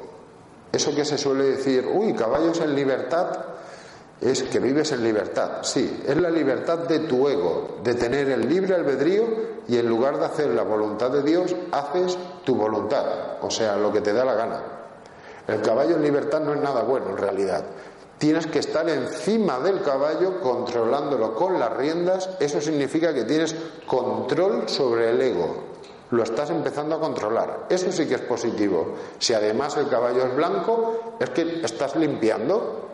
Speaker 1: Eso que se suele decir, uy, caballos en libertad, es que vives en libertad. Sí, es la libertad de tu ego, de tener el libre albedrío y en lugar de hacer la voluntad de Dios, haces tu voluntad, o sea, lo que te da la gana. El caballo en libertad no es nada bueno en realidad. Tienes que estar encima del caballo controlándolo con las riendas. Eso significa que tienes control sobre el ego. Lo estás empezando a controlar. Eso sí que es positivo. Si además el caballo es blanco, es que estás limpiando.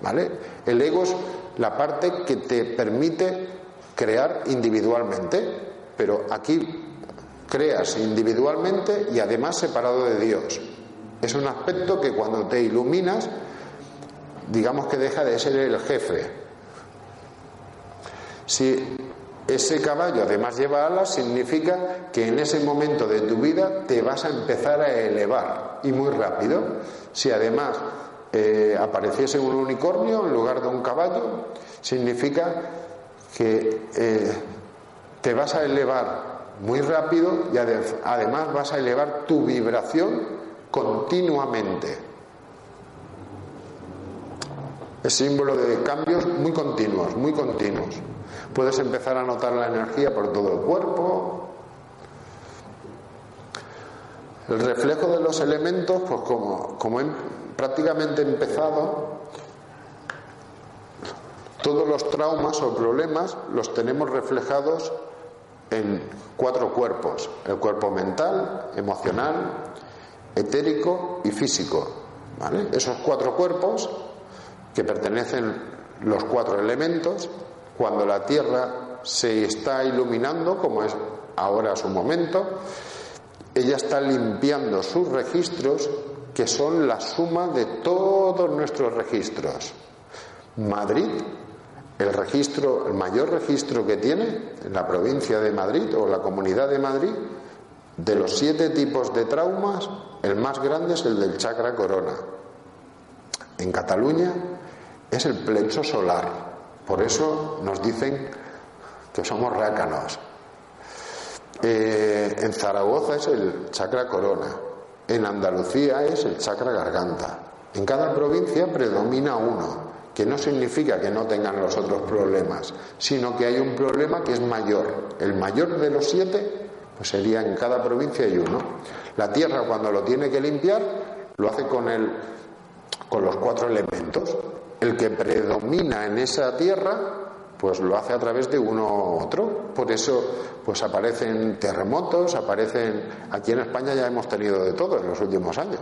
Speaker 1: ¿Vale? El ego es la parte que te permite crear individualmente. Pero aquí creas individualmente y además separado de Dios. Es un aspecto que cuando te iluminas digamos que deja de ser el jefe. Si ese caballo además lleva alas, significa que en ese momento de tu vida te vas a empezar a elevar y muy rápido. Si además apareciese un unicornio en lugar de un caballo, significa que eh, te vas a elevar muy rápido y además vas a elevar tu vibración continuamente. Es símbolo de cambios muy continuos, muy continuos. Puedes empezar a notar la energía por todo el cuerpo. El reflejo de los elementos, pues como, como prácticamente empezado, todos los traumas o problemas los tenemos reflejados en cuatro cuerpos. El cuerpo mental, emocional, etérico y físico. Esos cuatro cuerpos que pertenecen los cuatro elementos, cuando la Tierra se está iluminando, como es ahora su momento, ella está limpiando sus registros, que son la suma de todos nuestros registros. Madrid, el registro, el mayor registro que tiene en la provincia de Madrid o la comunidad de Madrid, de los siete tipos de traumas, el más grande es el del chakra corona. En Cataluña es el plexo solar. Por eso nos dicen que somos rácanos. Eh, en Zaragoza es el chakra corona. En Andalucía es el chakra garganta. En cada provincia predomina uno, que no significa que no tengan los otros problemas, sino que hay un problema que es mayor. El mayor de los siete, pues sería en cada provincia hay uno. La tierra cuando lo tiene que limpiar, lo hace con, el, con los cuatro elementos el que predomina en esa tierra, pues lo hace a través de uno u otro. Por eso, pues aparecen terremotos, aparecen. Aquí en España ya hemos tenido de todo en los últimos años.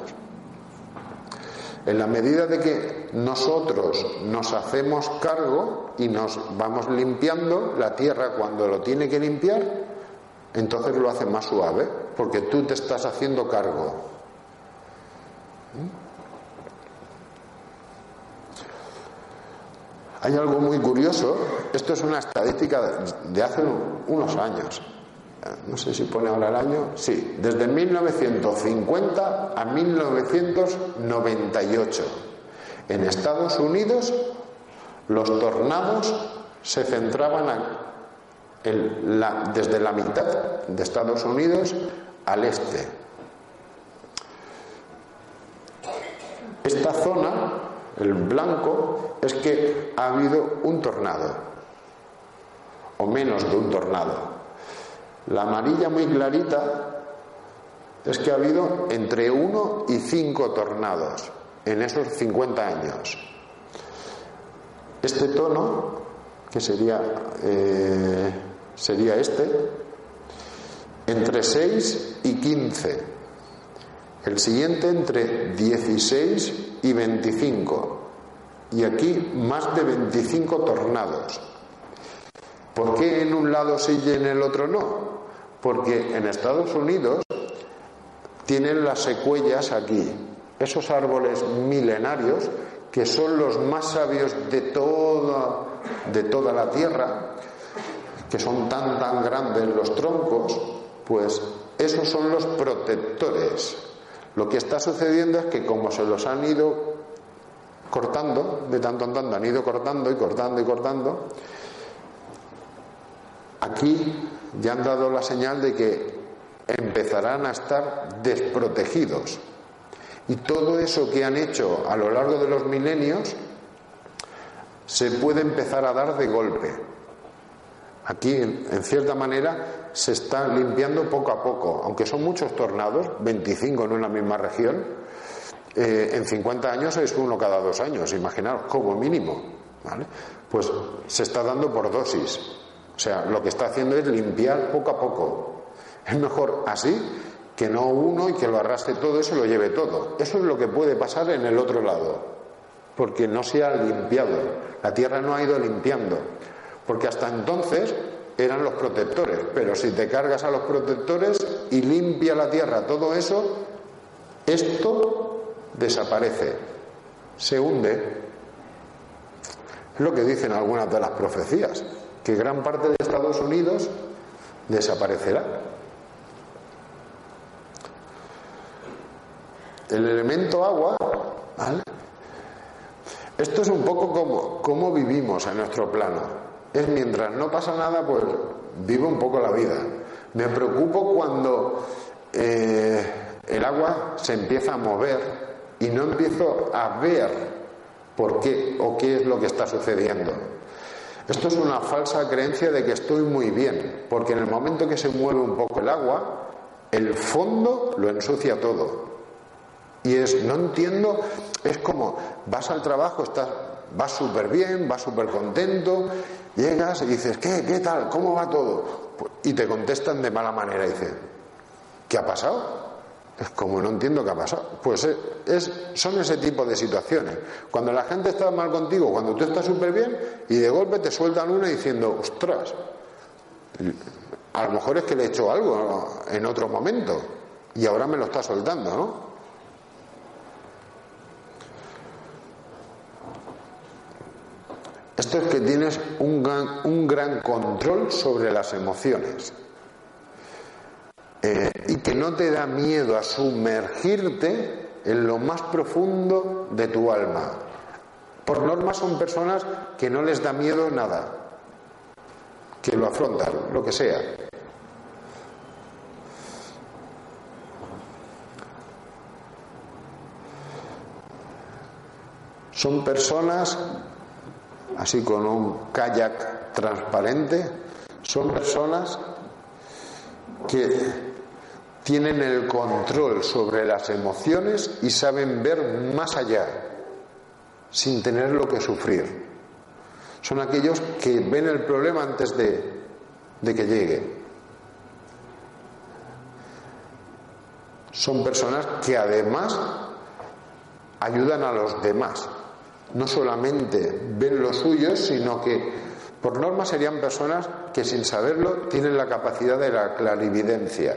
Speaker 1: En la medida de que nosotros nos hacemos cargo y nos vamos limpiando la tierra cuando lo tiene que limpiar, entonces lo hace más suave, porque tú te estás haciendo cargo. Hay algo muy curioso, esto es una estadística de hace unos años, no sé si pone ahora el año, sí, desde 1950 a 1998. En Estados Unidos los tornados se centraban desde la mitad de Estados Unidos al este. Esta zona el blanco es que ha habido un tornado, o menos de un tornado. La amarilla muy clarita es que ha habido entre uno y cinco tornados en esos 50 años. Este tono, que sería, eh, sería este, entre 6 y 15 el siguiente entre 16 y 25. Y aquí más de 25 tornados. ¿Por qué en un lado sí y en el otro no? Porque en Estados Unidos tienen las secuellas aquí. Esos árboles milenarios que son los más sabios de toda, de toda la tierra, que son tan tan grandes los troncos, pues esos son los protectores. Lo que está sucediendo es que como se los han ido cortando, de tanto en tanto han ido cortando y cortando y cortando, aquí ya han dado la señal de que empezarán a estar desprotegidos. Y todo eso que han hecho a lo largo de los milenios se puede empezar a dar de golpe. Aquí, en cierta manera, se está limpiando poco a poco, aunque son muchos tornados, 25 en una misma región, eh, en 50 años es uno cada dos años, imaginaos, como mínimo. Pues se está dando por dosis. O sea, lo que está haciendo es limpiar poco a poco. Es mejor así que no uno y que lo arrastre todo y se lo lleve todo. Eso es lo que puede pasar en el otro lado, porque no se ha limpiado. La tierra no ha ido limpiando. Porque hasta entonces eran los protectores, pero si te cargas a los protectores y limpia la tierra todo eso, esto desaparece, se hunde. Es lo que dicen algunas de las profecías, que gran parte de Estados Unidos desaparecerá. El elemento agua, Esto es un poco como cómo vivimos en nuestro plano es mientras no pasa nada, pues vivo un poco la vida. Me preocupo cuando eh, el agua se empieza a mover y no empiezo a ver por qué o qué es lo que está sucediendo. Esto es una falsa creencia de que estoy muy bien, porque en el momento que se mueve un poco el agua, el fondo lo ensucia todo. Y es, no entiendo, es como vas al trabajo, estás, vas súper bien, vas súper contento Llegas y dices, ¿qué? ¿Qué tal? ¿Cómo va todo? Y te contestan de mala manera. Y dicen, ¿qué ha pasado? Es como no entiendo qué ha pasado. Pues es, son ese tipo de situaciones. Cuando la gente está mal contigo, cuando tú estás súper bien, y de golpe te sueltan una diciendo, ostras, a lo mejor es que le he hecho algo en otro momento y ahora me lo está soltando, ¿no? Esto es que tienes un gran, control sobre las emociones eh, y que no te da miedo a sumergirte en lo más profundo de tu alma. Por norma son personas que no les da miedo nada, que lo afrontan, lo que sea. Son personas así con un kayak transparente, son personas que tienen el control sobre las emociones y saben ver más allá, sin tener lo que sufrir. Son aquellos que ven el problema antes de, de que llegue. Son personas que además ayudan a los demás no solamente ven lo suyo, sino que por norma serían personas que sin saberlo tienen la capacidad de la clarividencia.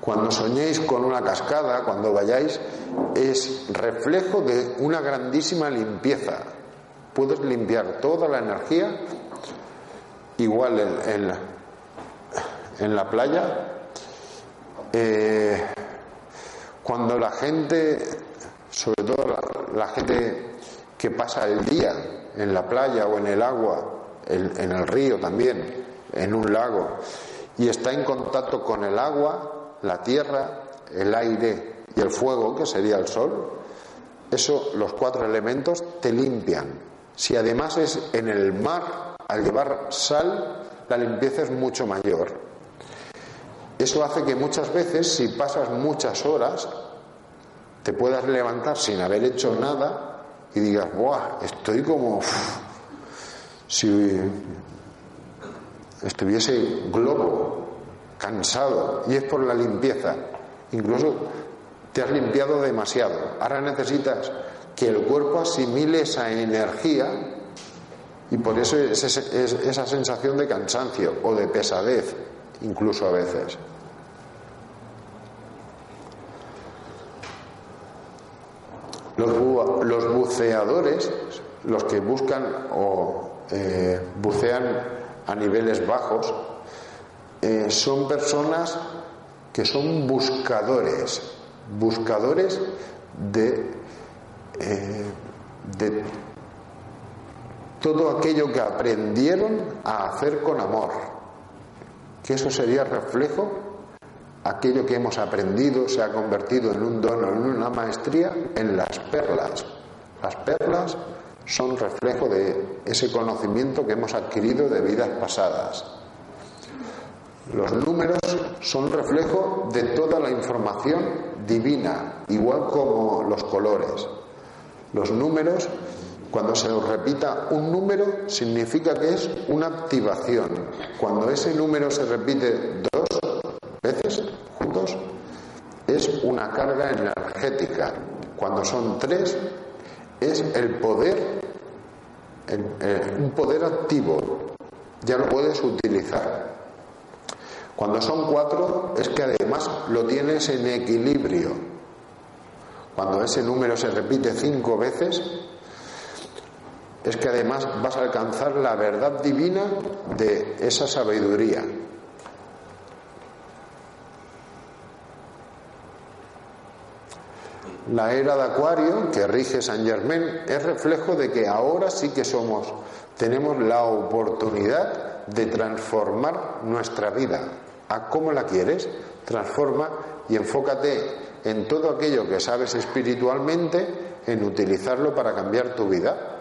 Speaker 1: Cuando soñéis con una cascada, cuando vayáis, es reflejo de una grandísima limpieza. Puedes limpiar toda la energía, igual en, la en la playa, eh, cuando la gente, sobre todo la, gente que pasa el día en la playa o en el agua, en el río también, en un lago, y está en contacto con el agua, la tierra, el aire y el fuego, que sería el sol, eso, los cuatro elementos, te limpian. Si además es en el mar, al llevar sal, la limpieza es mucho mayor. Eso hace que muchas veces, si pasas muchas horas, te puedas levantar sin haber hecho nada y digas, ¡buah! Estoy como si estuviese globo, cansado, y es por la limpieza. Incluso te has limpiado demasiado. Ahora necesitas que el cuerpo asimile esa energía y por eso es esa sensación de cansancio o de pesadez, incluso a veces. Los, buceadores, los que buscan o eh, bucean a niveles bajos, eh, son personas que son buscadores, buscadores eh, de todo aquello que aprendieron a hacer con amor, que eso sería reflejo, aquello que hemos aprendido se ha convertido en un don en una maestría, en las perlas. Las perlas son reflejo de ese conocimiento que hemos adquirido de vidas pasadas. Los números son reflejo de toda la información divina, igual como los colores. Los números, cuando se repita un número, significa que es una activación. Cuando ese número se repite dos veces juntos, es una carga energética. Cuando son tres, es el poder, un poder activo. Ya lo puedes utilizar. Cuando son cuatro es que además lo tienes en equilibrio. Cuando ese número se repite cinco veces, es que además vas a alcanzar la verdad divina de esa sabiduría. La era de Acuario que rige San Germain es reflejo de que ahora sí que somos, tenemos la oportunidad de transformar nuestra vida, a cómo la quieres, transforma y enfócate en todo aquello que sabes espiritualmente, en utilizarlo para cambiar tu vida.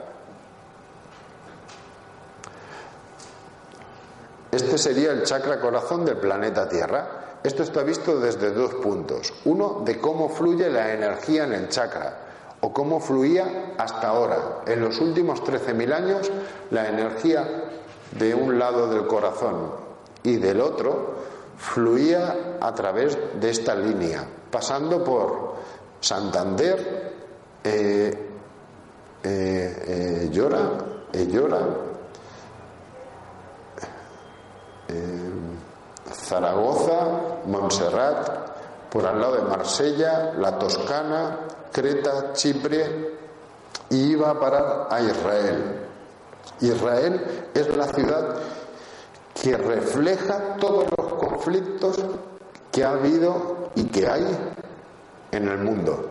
Speaker 1: Este sería el chakra corazón del planeta Tierra. Esto está visto desde dos puntos. Uno, de cómo fluye la energía en el chakra o cómo fluía hasta ahora. En los últimos 13.000 años, la energía de un lado del corazón y del otro fluía a través de esta línea, pasando por Santander, eh, eh, eh Llora, eh, Zaragoza, Montserrat, por al lado de Marsella, la Toscana, Creta, Chipre, y iba a parar a Israel. Israel es la ciudad que refleja todos los conflictos que ha habido y que hay en el mundo.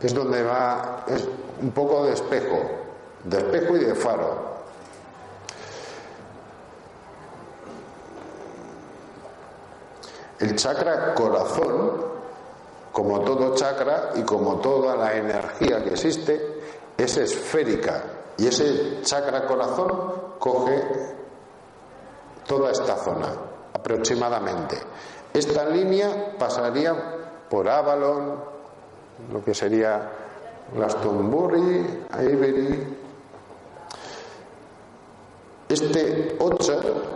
Speaker 1: Es donde va, es un poco de espejo, de espejo y de faro. El chakra corazón, como todo chakra y como toda la energía que existe, es esférica y ese chakra corazón coge toda esta zona, aproximadamente. Esta línea pasaría por Avalon, lo que sería Glastonbury, Avery. Este 8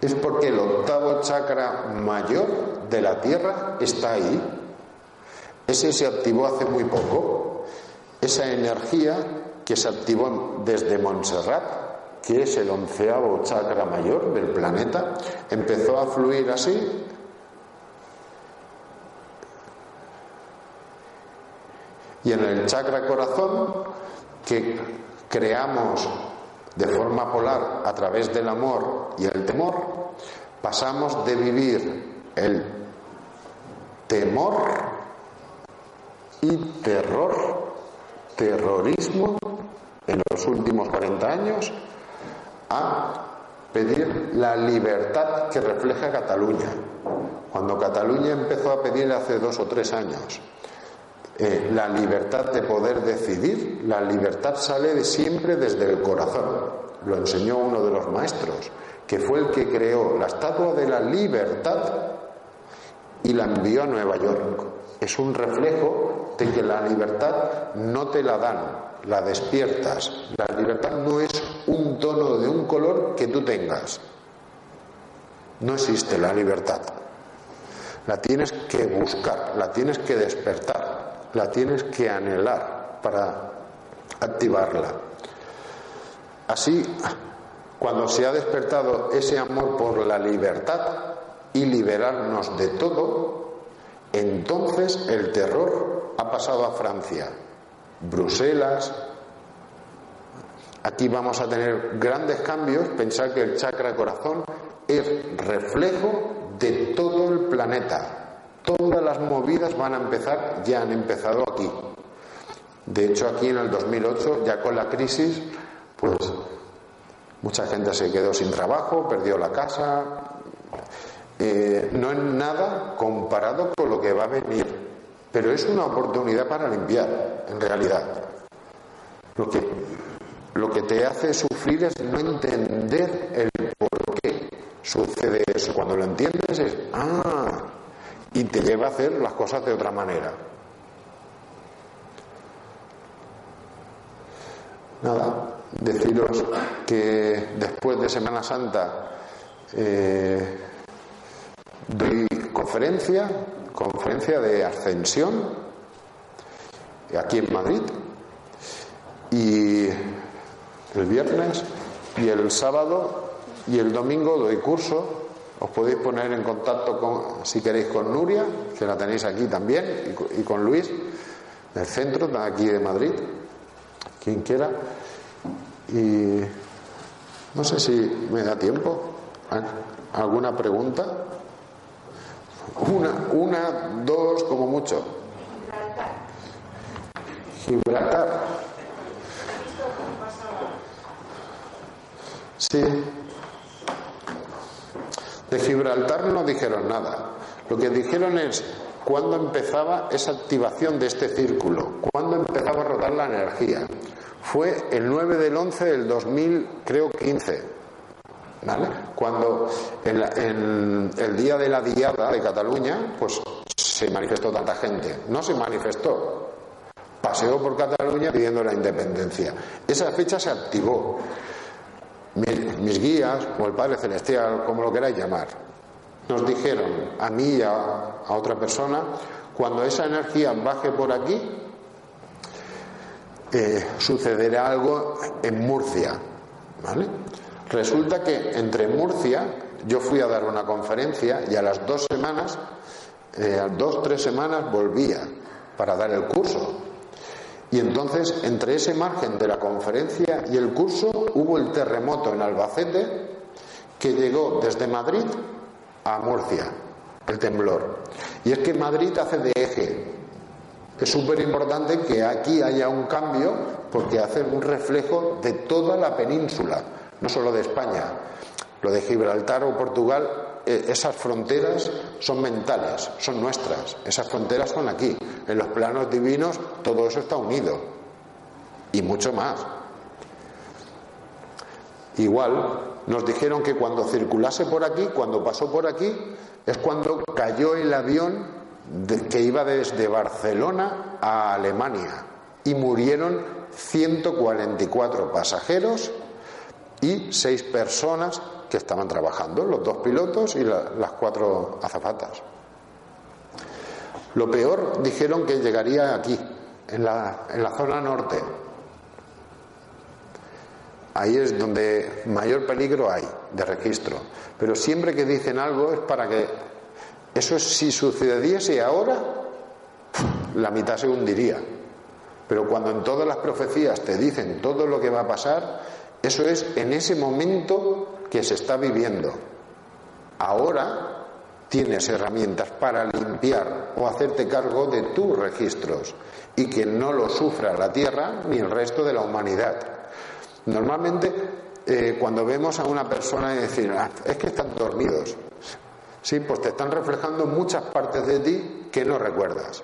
Speaker 1: es porque el octavo chakra mayor de la Tierra está ahí. Ese se activó hace muy poco. Esa energía que se activó desde Montserrat que es el onceavo chakra mayor del planeta, empezó a fluir así. Y en el chakra corazón, que creamos de forma polar a través del amor y el temor, pasamos de vivir el temor y terror, terrorismo en los últimos 40 años a pedir la libertad que refleja Cataluña. Cuando Cataluña empezó a pedir hace dos o tres años eh, la libertad de poder decidir, la libertad sale de siempre desde el corazón. Lo enseñó uno de los maestros, que fue el que creó la estatua de la libertad y la envió a Nueva York. Es un reflejo de que la libertad no te la dan, la despiertas. La libertad no es un tono de un color que tú tengas. No existe la libertad. La tienes que buscar, la tienes que despertar. La tienes que anhelar para activarla. Así, cuando se ha despertado ese amor por la libertad y liberarnos de todo, entonces el terror ha pasado a Francia, Bruselas. Aquí vamos a tener grandes cambios. Pensar que el chakra corazón es reflejo de todo el planeta. Todas las movidas van a empezar, ya han empezado aquí. De hecho, aquí en el 2008, ya con la crisis, pues mucha gente se quedó sin trabajo, perdió la casa. Eh, no es nada comparado con lo que va a venir, pero es una oportunidad para limpiar, en realidad. Lo que, lo que te hace sufrir es no entender el por qué sucede eso. Cuando lo entiendes es, ah, y te lleva a hacer las cosas de otra manera. Nada, deciros que después de Semana Santa eh, doy conferencia, conferencia de ascensión, aquí en Madrid, y el viernes y el sábado y el domingo doy curso. Os podéis poner en contacto con, si queréis, con Nuria, que la tenéis aquí también, y con Luis, del centro, aquí de Madrid, quien quiera. Y no sé si me da tiempo. ¿Alguna pregunta? Una, una, dos, como mucho. Gibraltar. Sí. De Gibraltar no dijeron nada. Lo que dijeron es cuándo empezaba esa activación de este círculo, cuándo empezaba a rotar la energía. Fue el 9 del 11 del 2000, creo 15. ¿Vale? Cuando el día de la diada de Cataluña, pues se manifestó tanta gente. No se manifestó. Paseó por Cataluña pidiendo la independencia. Esa fecha se activó mis, guías o el Padre Celestial, como lo queráis llamar, nos dijeron a mí y a, otra persona, cuando esa energía baje por aquí, eh, sucederá algo en Murcia. ¿vale? Resulta que entre Murcia, yo fui a dar una conferencia y a las dos semanas, eh, dos, tres semanas volvía para dar el curso. Y entonces, entre ese margen de la conferencia y el curso, hubo el terremoto en Albacete que llegó desde Madrid a Murcia, el temblor. Y es que Madrid hace de eje. Es súper importante que aquí haya un cambio porque hace un reflejo de toda la península, no solo de España. Lo de Gibraltar o Portugal esas fronteras son mentales, son nuestras, esas fronteras son aquí. En los planos divinos todo eso está unido y mucho más. Igual nos dijeron que cuando circulase por aquí, cuando pasó por aquí, es cuando cayó el avión que iba desde Barcelona a Alemania y murieron 144 pasajeros y seis personas que estaban trabajando, los dos pilotos y las cuatro azafatas. Lo peor dijeron que llegaría aquí, en la, en la zona norte. Ahí es donde mayor peligro hay de registro. Pero siempre que dicen algo es para que eso si sucediese ahora, la mitad se hundiría. Pero cuando en todas las profecías te dicen todo lo que va a pasar, eso es en ese momento que se está viviendo. Ahora tienes herramientas para limpiar o hacerte cargo de tus registros y que no lo sufra la Tierra ni el resto de la humanidad. Normalmente, eh, cuando vemos a una persona y decir, ah, es que están dormidos, sí, pues te están reflejando muchas partes de ti que no recuerdas.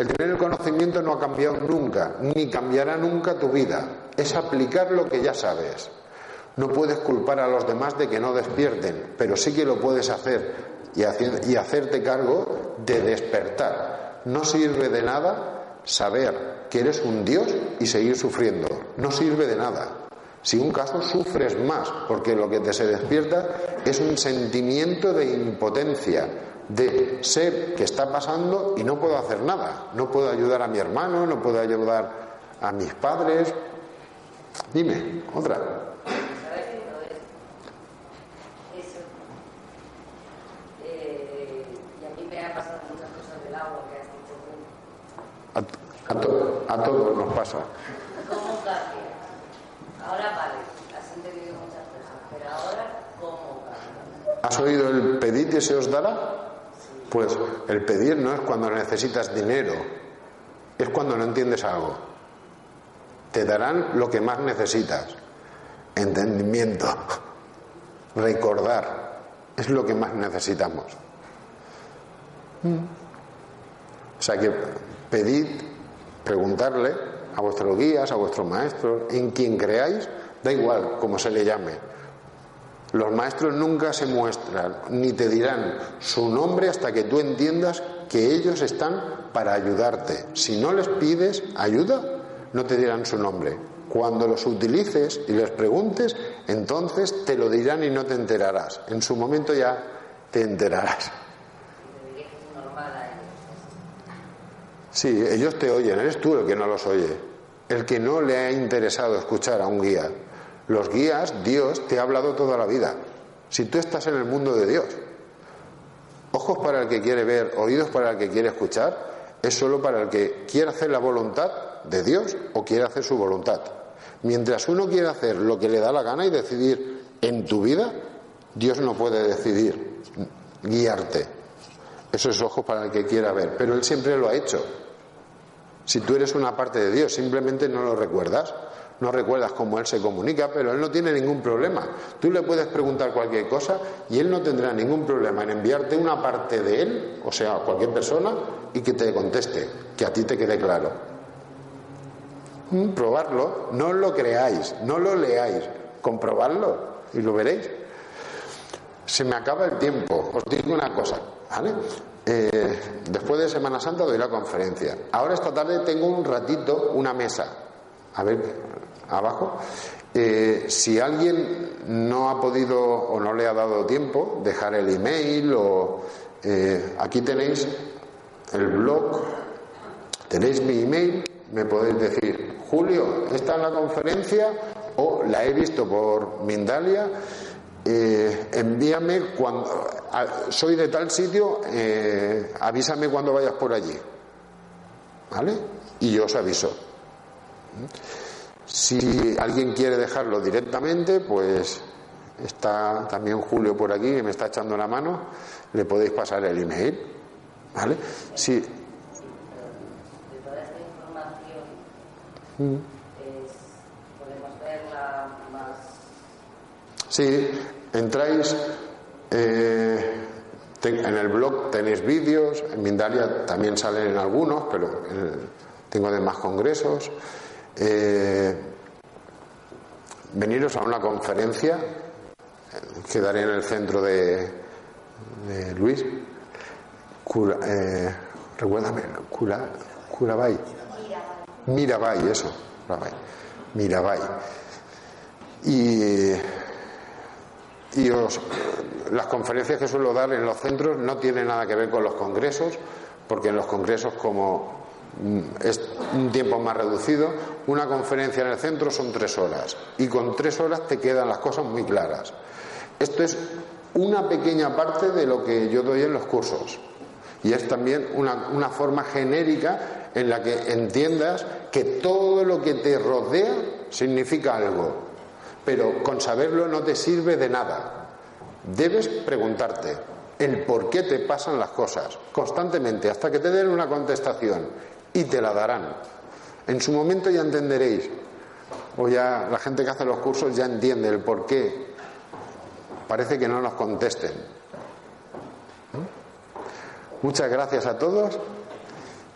Speaker 1: El tener el conocimiento no ha cambiado nunca, ni cambiará nunca tu vida. Es aplicar lo que ya sabes. No puedes culpar a los demás de que no despierten, pero sí que lo puedes hacer y, hacerte cargo de despertar. No sirve de nada saber que eres un Dios y seguir sufriendo. No sirve de nada. Si un caso sufres más, porque lo que te se despierta es un sentimiento de impotencia, de ser que está pasando y no puedo hacer nada. No puedo ayudar a mi hermano, no puedo ayudar a mis padres. Dime, otra. A, to, a todos nos pasa.
Speaker 2: ¿Cómo cambia? Ahora vale, has entendido muchas cosas, pero ahora ¿cómo cambia?
Speaker 1: ¿Has oído el pedid y se os dará? Pues el pedir no es cuando necesitas dinero, es cuando no entiendes algo. Te darán lo que más necesitas. Entendimiento, recordar, es lo que más necesitamos. O sea que pedid, preguntarle a vuestros guías, a vuestros maestros, en quien creáis, da igual como se le llame. Los maestros nunca se muestran ni te dirán su nombre hasta que tú entiendas que ellos están para ayudarte. Si no les pides ayuda, no te dirán su nombre. Cuando los utilices y les preguntes, entonces te lo dirán y no te enterarás. En su momento ya te enterarás. Sí, ellos te oyen, eres tú el que no los oye, el que no le ha interesado escuchar a un guía. Los guías, Dios, te ha hablado toda la vida. Si tú estás en el mundo de Dios, ojos para el que quiere ver, oídos para el que quiere escuchar, es solo para el que quiere hacer la voluntad de Dios o quiere hacer su voluntad. Mientras uno quiere hacer lo que le da la gana y decidir en tu vida, Dios no puede decidir guiarte. Eso es ojos para el que quiera ver, pero Él siempre lo ha hecho. Si tú eres una parte de Dios, simplemente no lo recuerdas. No recuerdas cómo Él se comunica, pero Él no tiene ningún problema. Tú le puedes preguntar cualquier cosa y Él no tendrá ningún problema en enviarte una parte de Él, o sea, cualquier persona, y que te conteste, que a ti te quede claro. Mm, probarlo, no lo creáis, no lo leáis, comprobarlo y lo veréis. Se me acaba el tiempo, os digo una cosa, ¿vale? Eh, después de Semana Santa doy la conferencia. Ahora esta tarde tengo un ratito, una mesa. A ver, abajo. Eh, si alguien no ha podido o no le ha dado tiempo, dejar el email o eh, aquí tenéis el blog, tenéis mi email, me podéis decir, Julio, ¿está en la conferencia o la he visto por Mindalia? Eh, envíame cuando soy de tal sitio, eh, avísame cuando vayas por allí. ¿Vale? Y yo os aviso. Si alguien quiere dejarlo directamente, pues está también Julio por aquí que me está echando la mano, le podéis pasar el email. ¿Vale?
Speaker 2: Verla más
Speaker 1: Sí, entráis, eh, en el blog tenéis vídeos, en Mindalia también salen algunos, pero eh, tengo además congresos. Eh, veniros a una conferencia eh, que daré en el centro de, de Luis. Cura, eh, recuérdame, Cura, Curabay. Mirabai, eso. Mirabai. Y, y os- las conferencias que suelo dar en los centros no tienen nada que ver con los congresos, porque en los congresos, como mm, es un tiempo más reducido, una conferencia en el centro son tres horas y con tres horas te quedan las cosas muy claras. Esto es una pequeña parte de lo que yo doy en los cursos y es también una, una forma genérica en la que entiendas que todo lo que te rodea significa algo, pero con saberlo no te sirve de nada. Debes preguntarte el por qué te pasan las cosas constantemente hasta que te den una contestación y te la darán. En su momento ya entenderéis, o ya la gente que hace los cursos ya entiende el por qué. Parece que no nos contesten. Muchas gracias a todos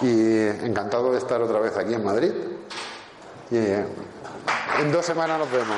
Speaker 1: y encantado de estar otra vez aquí en Madrid. Y eh, en dos semanas nos vemos.